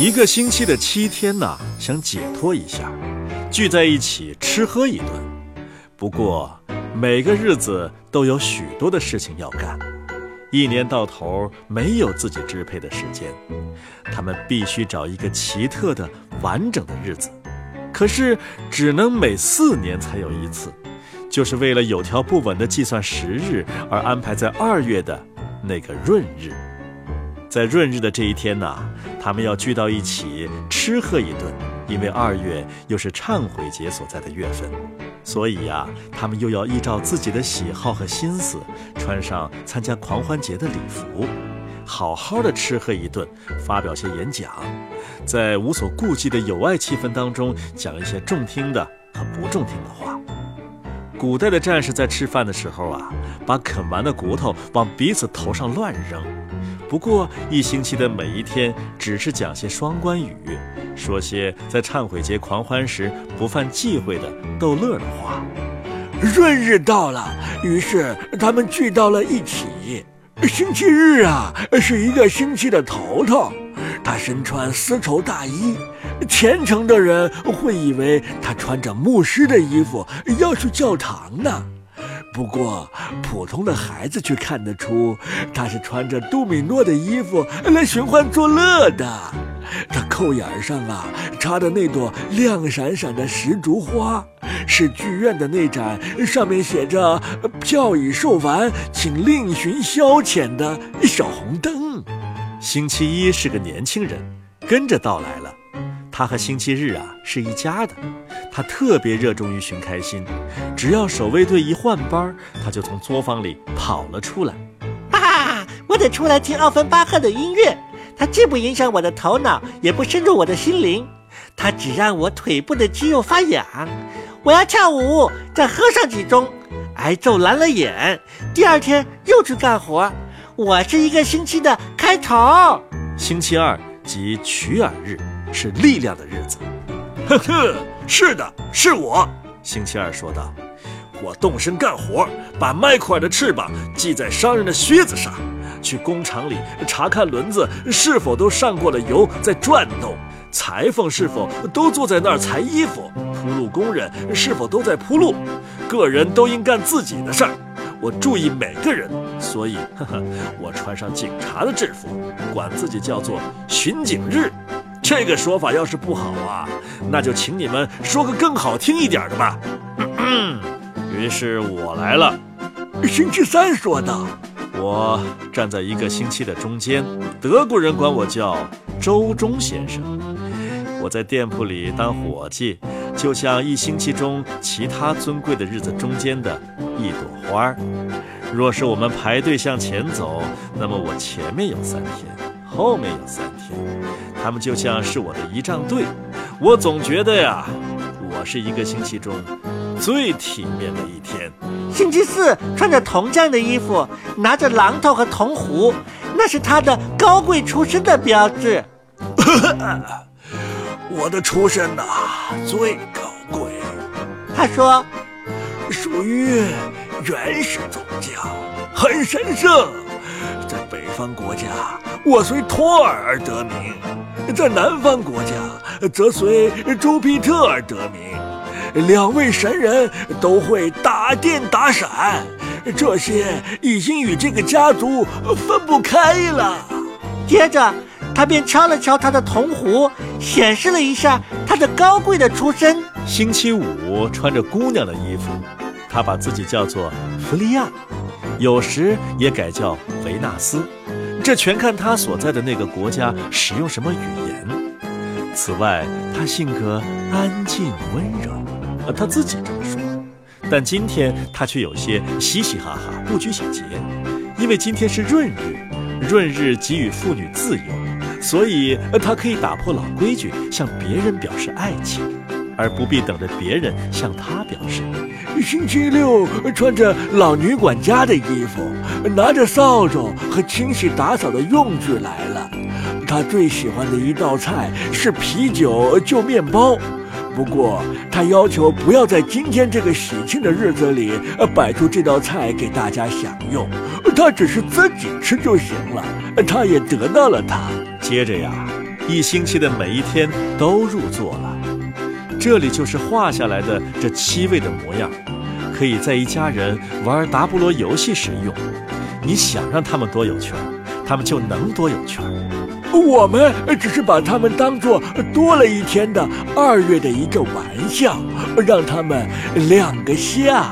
一个星期的七天呐，想解脱一下，聚在一起吃喝一顿。不过每个日子都有许多的事情要干，一年到头没有自己支配的时间，他们必须找一个奇特的、完整的日子。可是只能每四年才有一次，就是为了有条不紊地计算时日而安排在二月的那个闰日。在闰日的这一天呐，他们要聚到一起吃喝一顿，因为二月又是忏悔节所在的月份，所以呀，他们又要依照自己的喜好和心思，穿上参加狂欢节的礼服，好好的吃喝一顿，发表些演讲，在无所顾忌的友爱气氛当中，讲一些中听的和不中听的话。古代的战士在吃饭的时候啊，把啃完的骨头往彼此头上乱扔。不过一星期的每一天，只是讲些双关语，说些在忏悔节狂欢时不犯忌讳的逗乐的话。闰日到了，于是他们聚到了一起。星期日啊，是一个星期的头头，他身穿丝绸大衣，虔诚的人会以为他穿着牧师的衣服要去教堂呢。不过，普通的孩子却看得出，他是穿着杜米诺的衣服来寻欢作乐的。他扣眼上啊插的那朵亮闪闪的石竹花，是剧院的那盏上面写着“票已售完，请另寻消遣”的小红灯。星期一是个年轻人，跟着到来了。他和星期日啊是一家的。他特别热衷于寻开心，只要守卫队一换班，他就从作坊里跑了出来。哈哈，我得出来听奥芬巴赫的音乐，它既不影响我的头脑，也不深入我的心灵，它只让我腿部的肌肉发痒。我要跳舞，再喝上几盅，挨揍蓝了眼，第二天又去干活。我是一个星期的开头。星期二即取耳日，是力量的日子。呵呵。是的，是我。星期二说道：“我动身干活，把迈克尔的翅膀系在商人的靴子上，去工厂里查看轮子是否都上过了油，在转动；裁缝是否都坐在那儿裁衣服；铺路工人是否都在铺路。个人都应干自己的事儿，我注意每个人，所以，呵呵，我穿上警察的制服，管自己叫做巡警日。”这个说法要是不好啊，那就请你们说个更好听一点的吧。于是我来了。星期三说道：“我站在一个星期的中间，德国人管我叫周中先生。我在店铺里当伙计，就像一星期中其他尊贵的日子中间的一朵花儿。若是我们排队向前走，那么我前面有三天，后面有三天。”他们就像是我的仪仗队，我总觉得呀，我是一个星期中最体面的一天。星期四穿着铜匠的衣服，拿着榔头和铜壶，那是他的高贵出身的标志。我的出身呐，最高贵。他说，属于原始宗教，很神圣。在北方国家，我随托尔而得名。在南方国家，则随朱庇特而得名。两位神人都会打电打闪，这些已经与这个家族分不开了。接着，他便敲了敲他的铜壶，显示了一下他的高贵的出身。星期五穿着姑娘的衣服，他把自己叫做弗利亚，有时也改叫维纳斯。这全看他所在的那个国家使用什么语言。此外，他性格安静温柔，呃，他自己这么说。但今天他却有些嘻嘻哈哈，不拘小节，因为今天是闰日，闰日给予妇女自由，所以他可以打破老规矩，向别人表示爱情。而不必等着别人向他表示。星期六穿着老女管家的衣服，拿着扫帚和清洗打扫的用具来了。他最喜欢的一道菜是啤酒就面包，不过他要求不要在今天这个喜庆的日子里摆出这道菜给大家享用，他只是自己吃就行了。他也得到了它。接着呀，一星期的每一天都入座了。这里就是画下来的这七位的模样，可以在一家人玩达布罗游戏时用。你想让他们多有趣儿，他们就能多有趣儿。我们只是把他们当做多了一天的二月的一个玩笑，让他们亮个相。